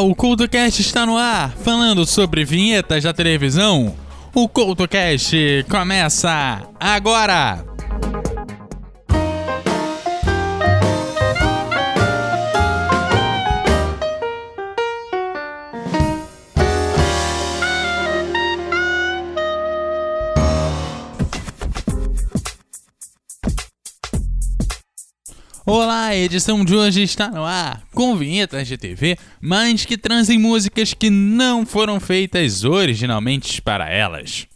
O CultoCast está no ar, falando sobre vinhetas da televisão. O CultoCast começa agora! Olá, a edição de hoje está no ar, com vinhetas de TV, mas que trazem músicas que não foram feitas originalmente para elas.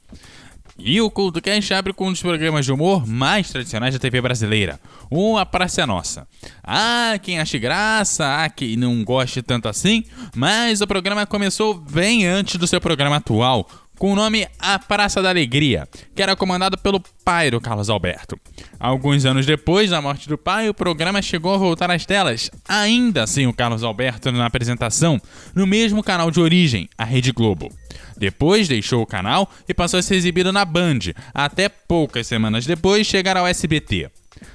E o CultoCast abre com um dos programas de humor mais tradicionais da TV brasileira, o A Praça é Nossa. Há quem ache graça, há quem não goste tanto assim, mas o programa começou bem antes do seu programa atual, com o nome A Praça da Alegria, que era comandado pelo pai do Carlos Alberto. Alguns anos depois da morte do pai, o programa chegou a voltar às telas, ainda sem o Carlos Alberto na apresentação, no mesmo canal de origem, a Rede Globo. Depois deixou o canal e passou a ser exibido na Band, até poucas semanas depois chegar ao SBT.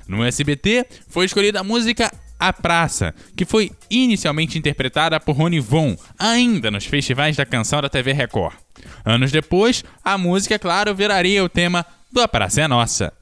No SBT foi escolhida a música a Praça, que foi inicialmente interpretada por Rony Von, ainda nos festivais da canção da TV Record. Anos depois, a música, claro, viraria o tema do A Praça é Nossa.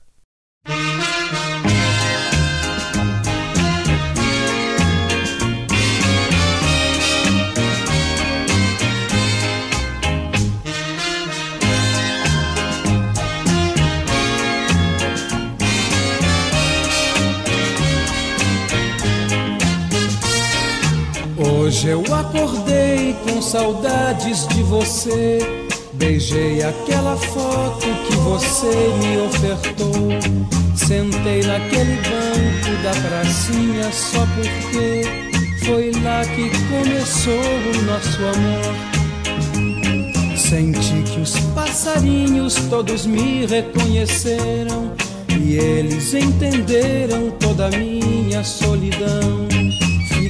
Hoje eu acordei com saudades de você. Beijei aquela foto que você me ofertou. Sentei naquele banco da pracinha só porque foi lá que começou o nosso amor. Senti que os passarinhos todos me reconheceram e eles entenderam toda a minha solidão.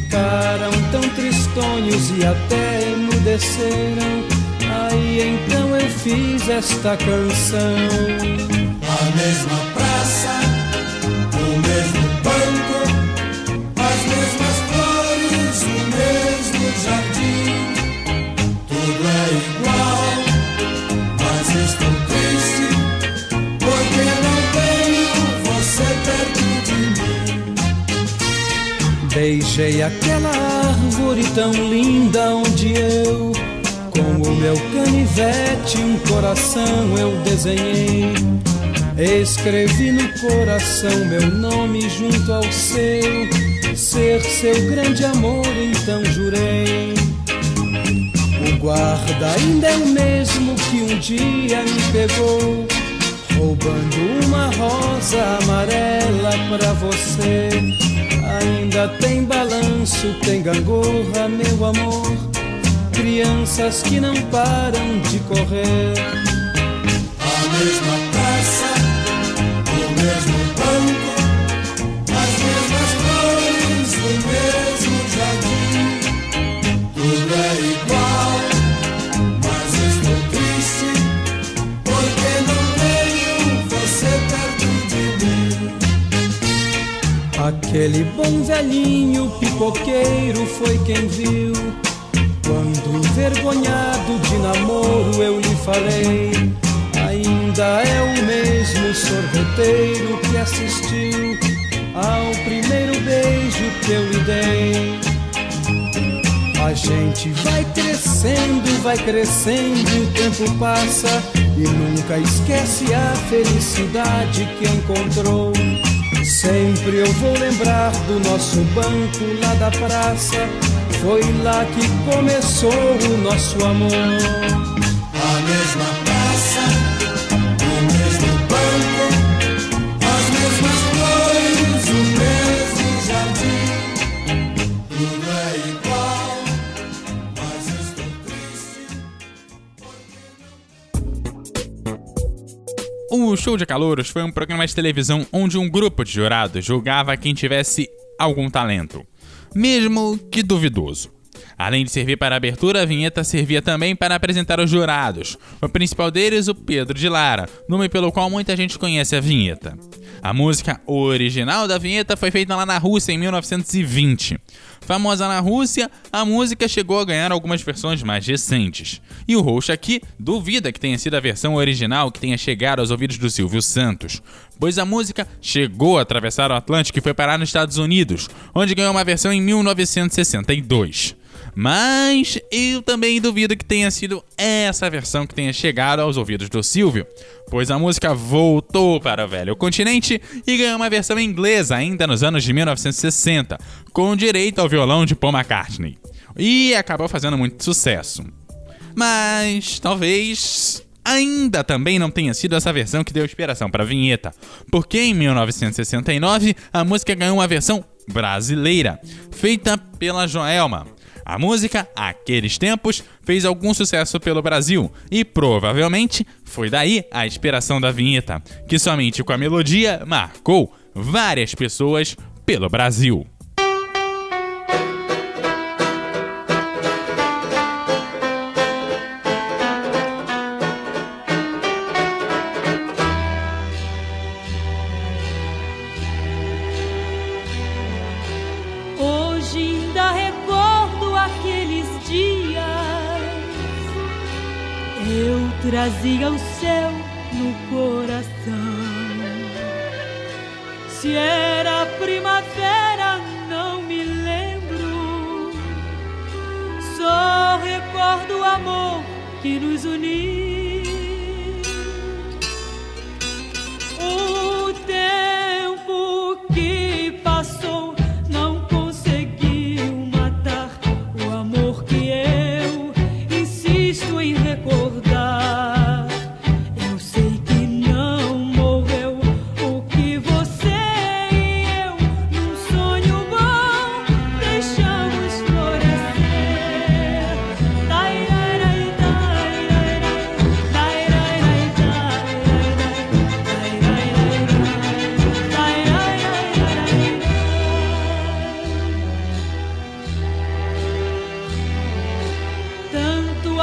Ficaram tão tristonhos e até emudeceram. Aí então eu fiz esta canção. A mesma aquela árvore tão linda onde eu, com o meu canivete, um coração eu desenhei. Escrevi no coração meu nome junto ao seu, ser seu grande amor, então jurei. O guarda ainda é o mesmo que um dia me pegou, roubando uma rosa amarela pra você. Ainda tem balanço, tem gangorra, meu amor. Crianças que não param de correr. A mesma Aquele bom velhinho pipoqueiro foi quem viu. Quando envergonhado de namoro eu lhe falei. Ainda é o mesmo sorveteiro que assistiu ao primeiro beijo que eu lhe dei. A gente vai crescendo, vai crescendo, o tempo passa e nunca esquece a felicidade que encontrou. Sempre eu vou lembrar do nosso banco lá da praça. Foi lá que começou o nosso amor. A mesma Show de Calouros foi um programa de televisão onde um grupo de jurados julgava quem tivesse algum talento, mesmo que duvidoso. Além de servir para a abertura, a vinheta servia também para apresentar os jurados. O principal deles, o Pedro de Lara, nome pelo qual muita gente conhece a vinheta. A música original da vinheta foi feita lá na Rússia em 1920. Famosa na Rússia, a música chegou a ganhar algumas versões mais recentes. E o host aqui duvida que tenha sido a versão original que tenha chegado aos ouvidos do Silvio Santos, pois a música chegou a atravessar o Atlântico e foi parar nos Estados Unidos, onde ganhou uma versão em 1962. Mas eu também duvido que tenha sido essa versão que tenha chegado aos ouvidos do Silvio, pois a música voltou para o velho continente e ganhou uma versão inglesa ainda nos anos de 1960, com direito ao violão de Paul McCartney. E acabou fazendo muito sucesso. Mas talvez ainda também não tenha sido essa versão que deu inspiração para a vinheta, porque em 1969 a música ganhou uma versão brasileira, feita pela Joelma, a música, Aqueles Tempos, fez algum sucesso pelo Brasil e provavelmente foi daí a inspiração da vinheta, que somente com a melodia marcou várias pessoas pelo Brasil. Trazia o céu no coração. Se era primavera, não me lembro. Só recordo o amor que nos uniu.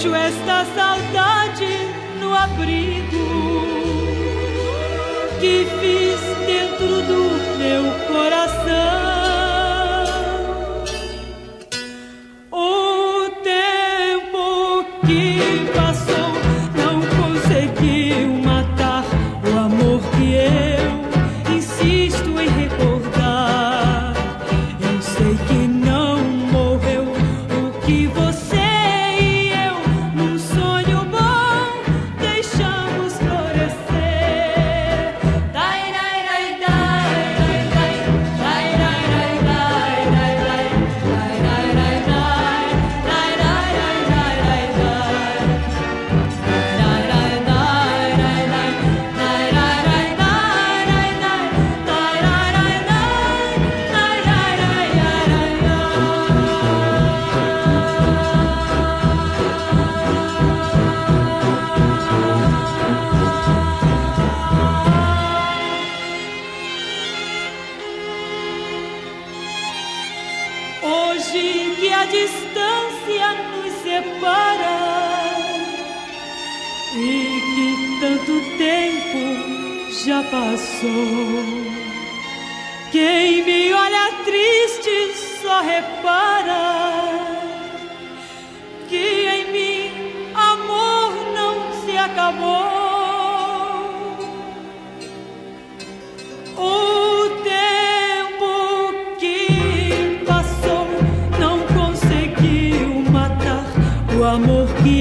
Deixo esta saudade no abrigo que fiz dentro do meu coração. Hoje que a distância nos separa e que tanto tempo já passou. Quem me olha triste só repara que em mim amor não se acabou.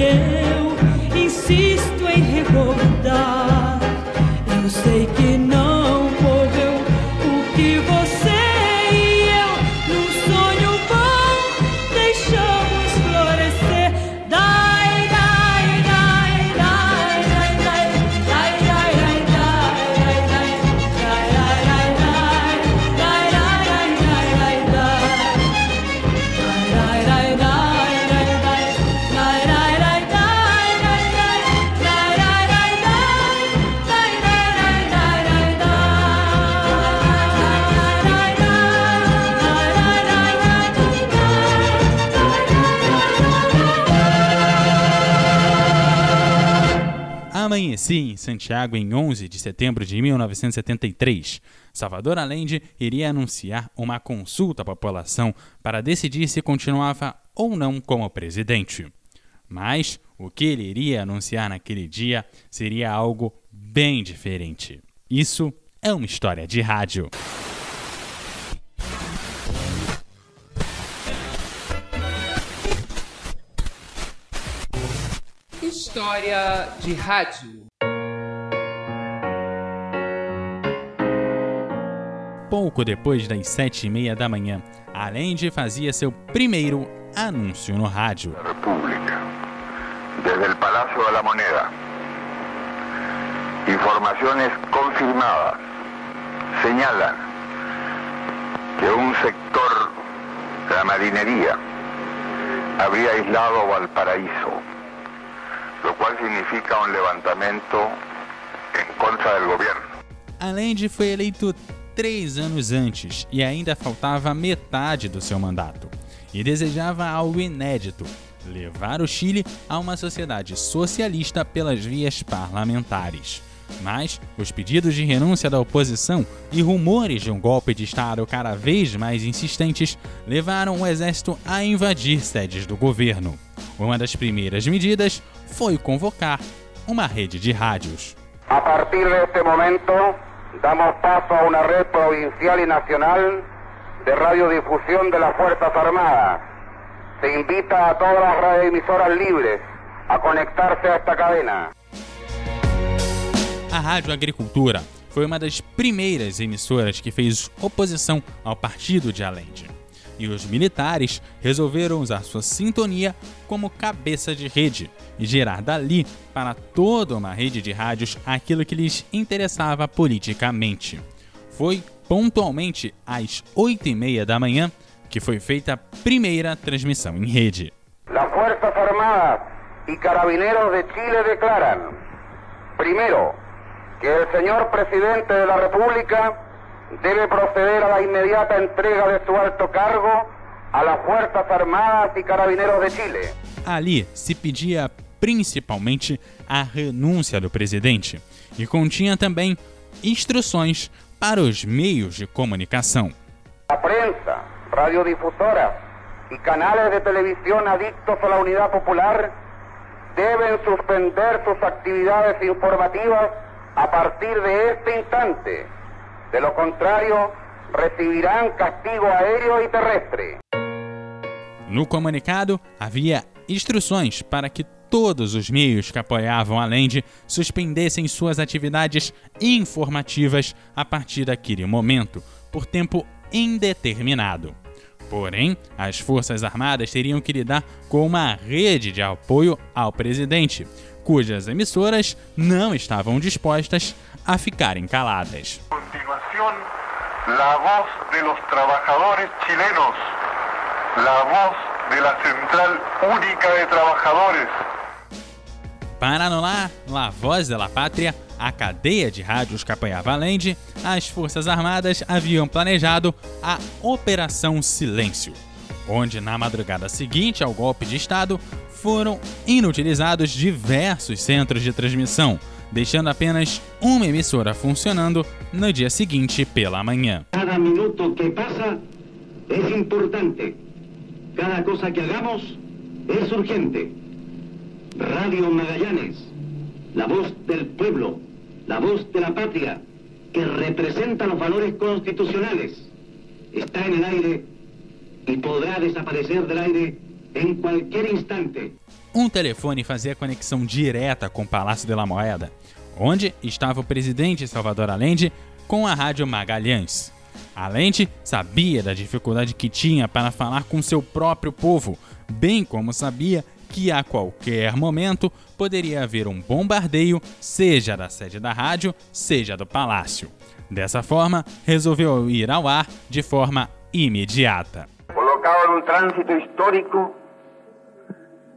Eu insisto em recordar. Eu sei que não Amanheci em Santiago em 11 de setembro de 1973. Salvador Allende iria anunciar uma consulta à população para decidir se continuava ou não como presidente. Mas o que ele iria anunciar naquele dia seria algo bem diferente. Isso é uma história de rádio. História de rádio. Pouco depois das sete e meia da manhã, Allende fazia seu primeiro anúncio no rádio. República, desde el Palacio de la Moneda. Informaciones confirmadas señalan que un sector de la marinería habría aislado Valparaíso, lo cual significa un levantamiento en contra del gobierno. Allende foi eleito três anos antes e ainda faltava metade do seu mandato. E desejava algo inédito: levar o Chile a uma sociedade socialista pelas vias parlamentares. Mas os pedidos de renúncia da oposição e rumores de um golpe de Estado cada vez mais insistentes levaram o exército a invadir sedes do governo. Uma das primeiras medidas foi convocar uma rede de rádios. A partir de este momento, damos paso a una red provincial y nacional de radiodifusión de las Fuerzas Armadas. Se invita a todas las radioemisoras libres a conectarse a esta cadena. A Rádio Agricultura foi uma das primeiras emissoras que fez oposição ao partido de Allende. E os militares resolveram usar sua sintonia como cabeça de rede e gerar dali para toda uma rede de rádios aquilo que lhes interessava politicamente. Foi pontualmente às 8 e meia da manhã que foi feita a primeira transmissão em rede. Las Fuerzas Armadas y Carabineros de Chile declaran, primero, que el señor presidente de la República debe proceder a la inmediata entrega de su alto cargo a las Fuerzas Armadas y Carabineros de Chile. Ali se pedia principalmente a renúncia do presidente e continha também instruções para os meios de comunicação. La prensa, radiodifusoras y canales de televisión adictos a la unidad popular deben suspender sus actividades informativas a partir de este instante. De lo contrario, recibirán castigo aéreo y terrestre. No comunicado, havia instruções para que todos os meios que apoiavam Allende suspendessem suas atividades informativas a partir daquele momento, por tempo indeterminado. Porém, as Forças Armadas teriam que lidar com uma rede de apoio ao presidente, cujas emissoras não estavam dispostas a ficarem caladas. A la voz de los trabajadores chilenos, la voz de la Central Única de Trabajadores. Para anular La Voz de la Pátria, a cadeia de rádios Allende, as Forças Armadas haviam planejado a Operação Silêncio. onde na madrugada seguinte ao golpe de Estado foram inutilizados diversos centros de transmissão, deixando apenas uma emissora funcionando no dia seguinte pela manhã. Cada minuto que pasa es importante. Cada cosa que hagamos es urgente. Radio Magallanes, la voz del pueblo, la voz de la patria, que representa los valores constitucionales, está en el aire y podrá desaparecer del aire en cualquier instante. Um telefone fazia conexão direta com o Palácio de la Moeda, onde estava o presidente Salvador Allende com a Rádio Magalhães. Allende sabia da dificuldade que tinha para falar com seu próprio povo, bem como sabia que a qualquer momento poderia haver um bombardeio, seja da sede da rádio, seja do palácio. Dessa forma, resolveu ir ao ar de forma imediata. Colocado en un tránsito histórico,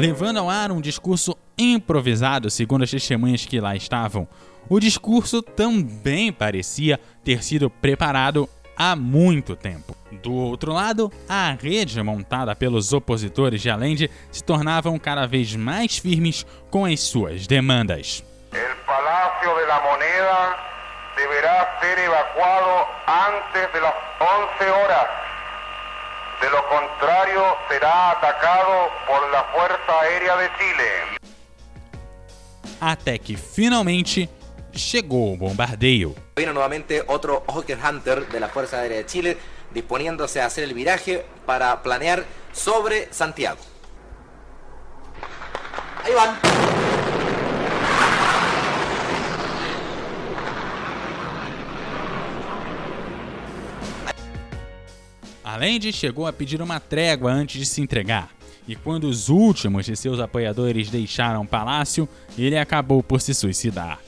Levando ao ar um discurso improvisado, segundo as testemunhas que lá estavam. O discurso também parecia ter sido preparado há muito tempo. Do outro lado, a rede montada pelos opositores de Allende se tornavam cada vez mais firmes com as suas demandas. El Palacio de la Moneda deberá ser evacuado antes de las 11 horas. De lo contrario, será atacado por la Fuerza Aérea de Chile. Até que finalmente chegou o bombardeio. Vino nuevamente otro Hawker Hunter de la Fuerza Aérea de Chile disponiéndose a hacer el viraje para planear sobre Santiago. Ahí van. Allende chegou a pedir uma trégua antes de se entregar, e quando os últimos de seus apoiadores deixaram o palácio, ele acabou por se suicidar.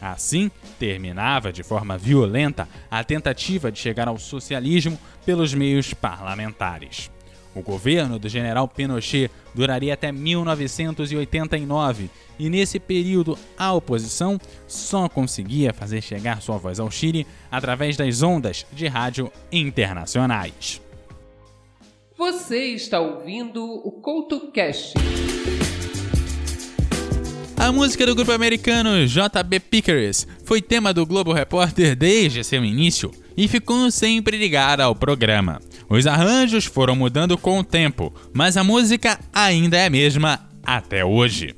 Assim, terminava de forma violenta a tentativa de chegar ao socialismo pelos meios parlamentares. O governo do general Pinochet duraria até 1989 e, nesse período, a oposição só conseguia fazer chegar sua voz ao Chile através das ondas de rádio internacionais. Você está ouvindo o CoutoCast. A música do grupo americano JB Pickers foi tema do Globo Repórter desde seu início e ficou sempre ligada ao programa. Os arranjos foram mudando com o tempo, mas a música ainda é a mesma até hoje.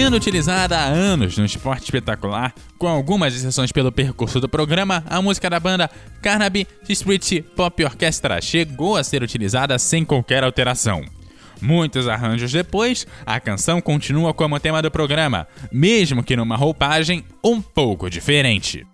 Sendo utilizada há anos no esporte espetacular, com algumas exceções pelo percurso do programa, a música da banda Carnaby Street Pop Orchestra chegou a ser utilizada sem qualquer alteração. Muitos arranjos depois, a canção continua como tema do programa, mesmo que numa roupagem um pouco diferente.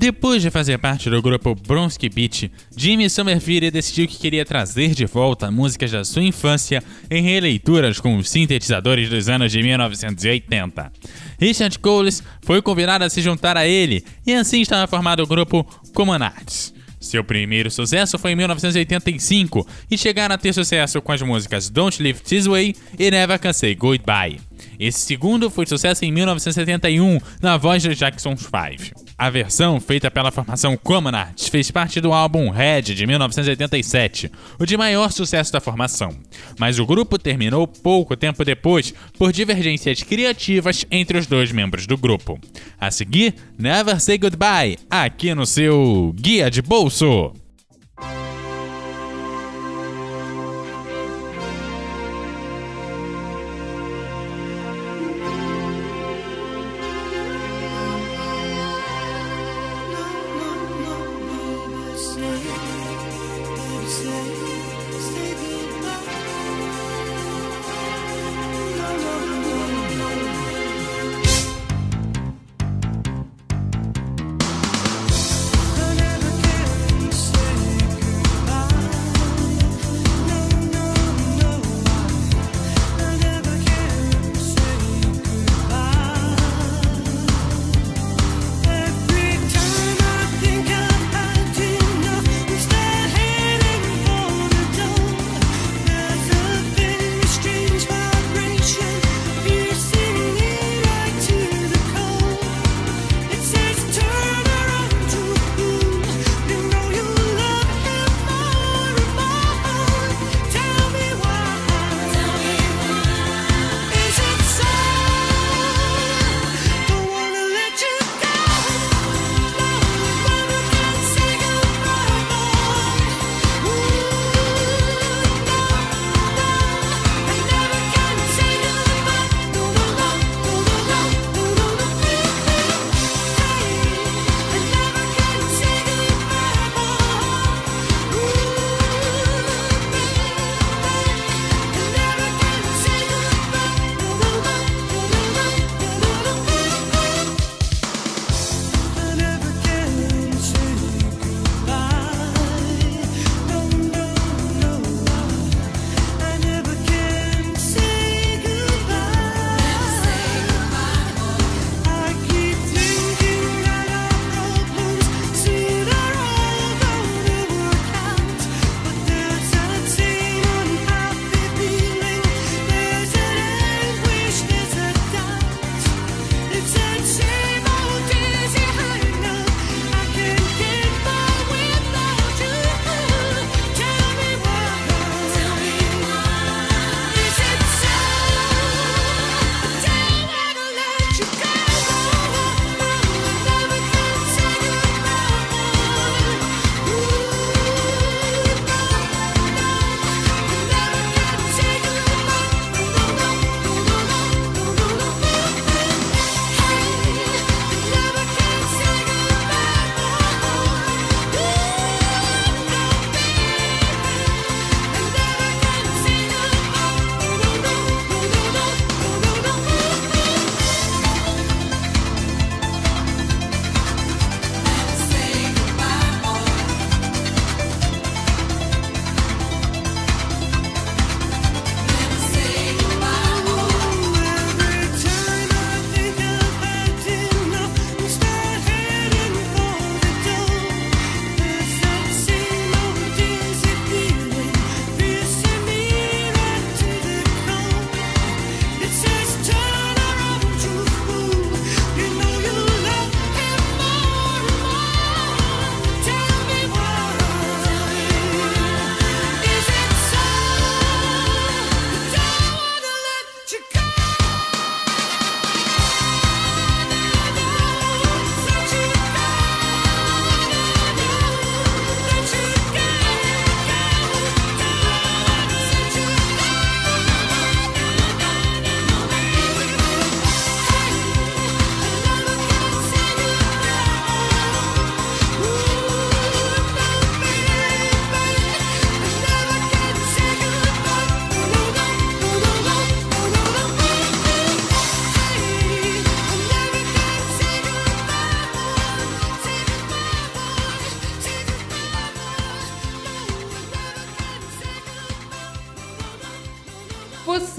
Depois de fazer parte do grupo Bronski Beat, Jimmy Somerville decidiu que queria trazer de volta músicas da sua infância em releituras com os sintetizadores dos anos de 1980. Richard Coles foi convidado a se juntar a ele e assim estava formado o grupo Common Arts. Seu primeiro sucesso foi em 1985 e chegaram a ter sucesso com as músicas Don't Live This Way e Never Can Say Goodbye. Esse segundo foi sucesso em 1971 na voz dos Jackson 5. A versão feita pela formação Common Arts fez parte do álbum Red de 1987, o de maior sucesso da formação. Mas o grupo terminou pouco tempo depois por divergências criativas entre os dois membros do grupo. A seguir, Never Say Goodbye, aqui no seu Guia de Bolso.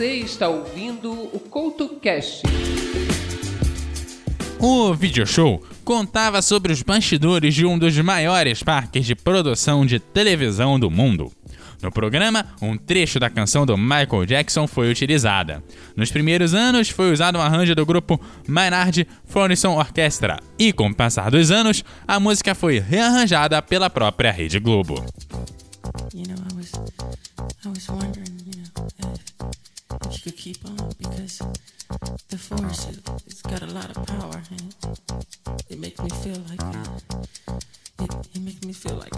Você está ouvindo o CoutoCast. O video show contava sobre os bastidores de um dos maiores parques de produção de televisão do mundo. No programa, um trecho da canção do Michael Jackson foi utilizada. Nos primeiros anos, foi usado um arranjo do grupo Maynard Fornison Orchestra, e com o passar dos anos, a música foi rearranjada pela própria Rede Globo. You know, I was, I was wondering, you could keep on because the force, it, it's got a lot of power and it, it makes me feel like, uh, it, it makes me feel like.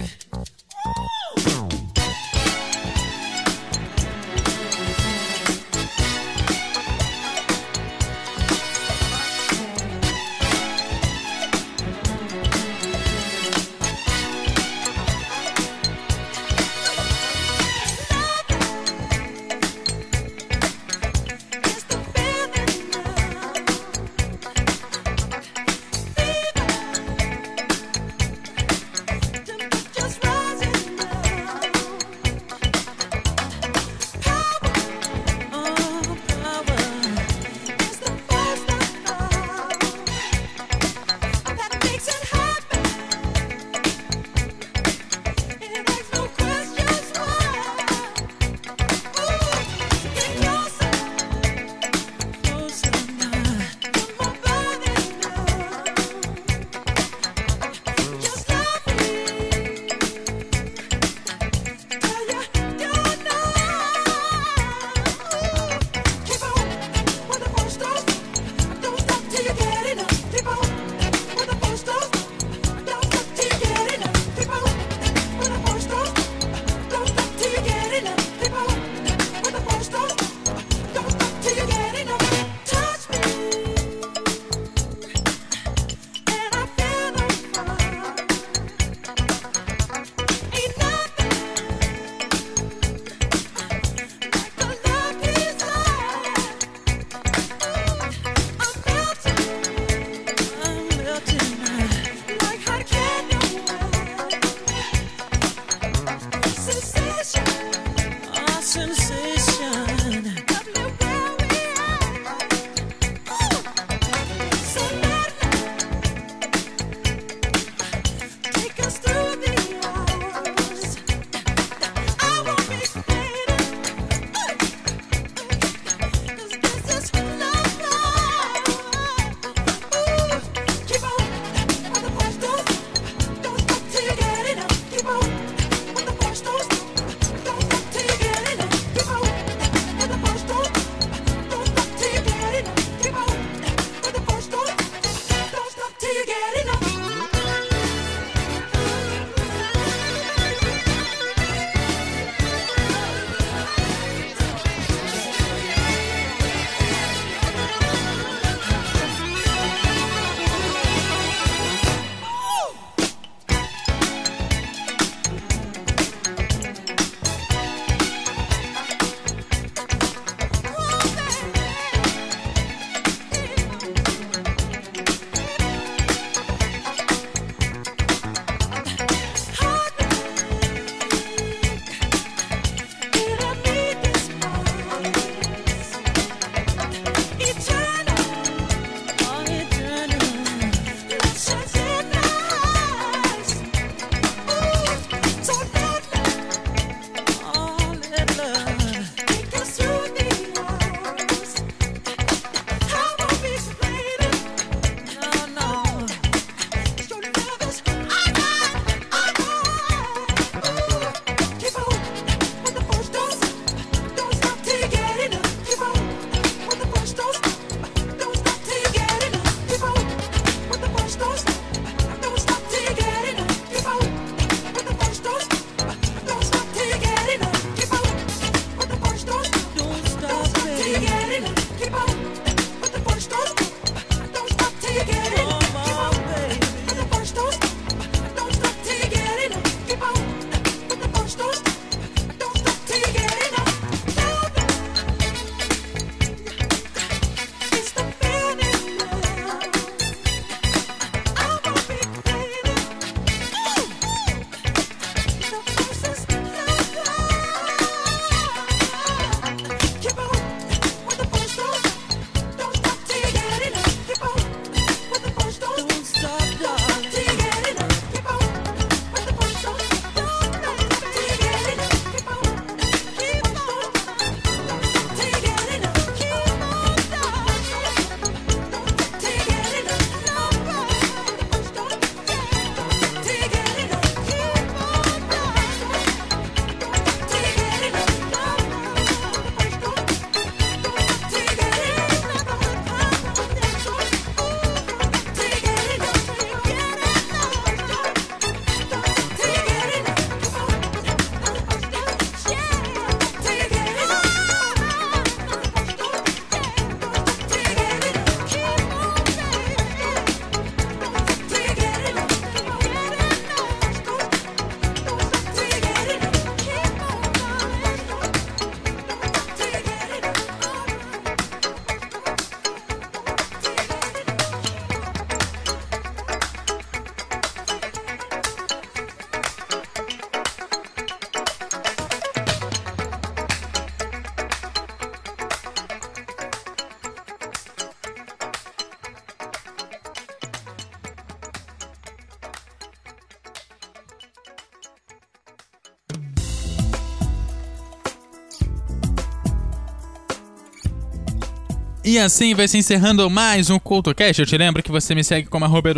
E assim vai se encerrando mais um CultoCast. Eu te lembro que você me segue como arroba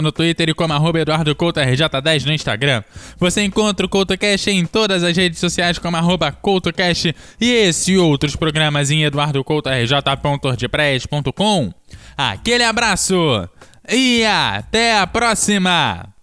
no Twitter e como arroba EduardoCoutoRJ10 no Instagram. Você encontra o CultoCast em todas as redes sociais como arroba e esse e outros programas em eduardocoutorj.wordpress.com. Aquele abraço e até a próxima!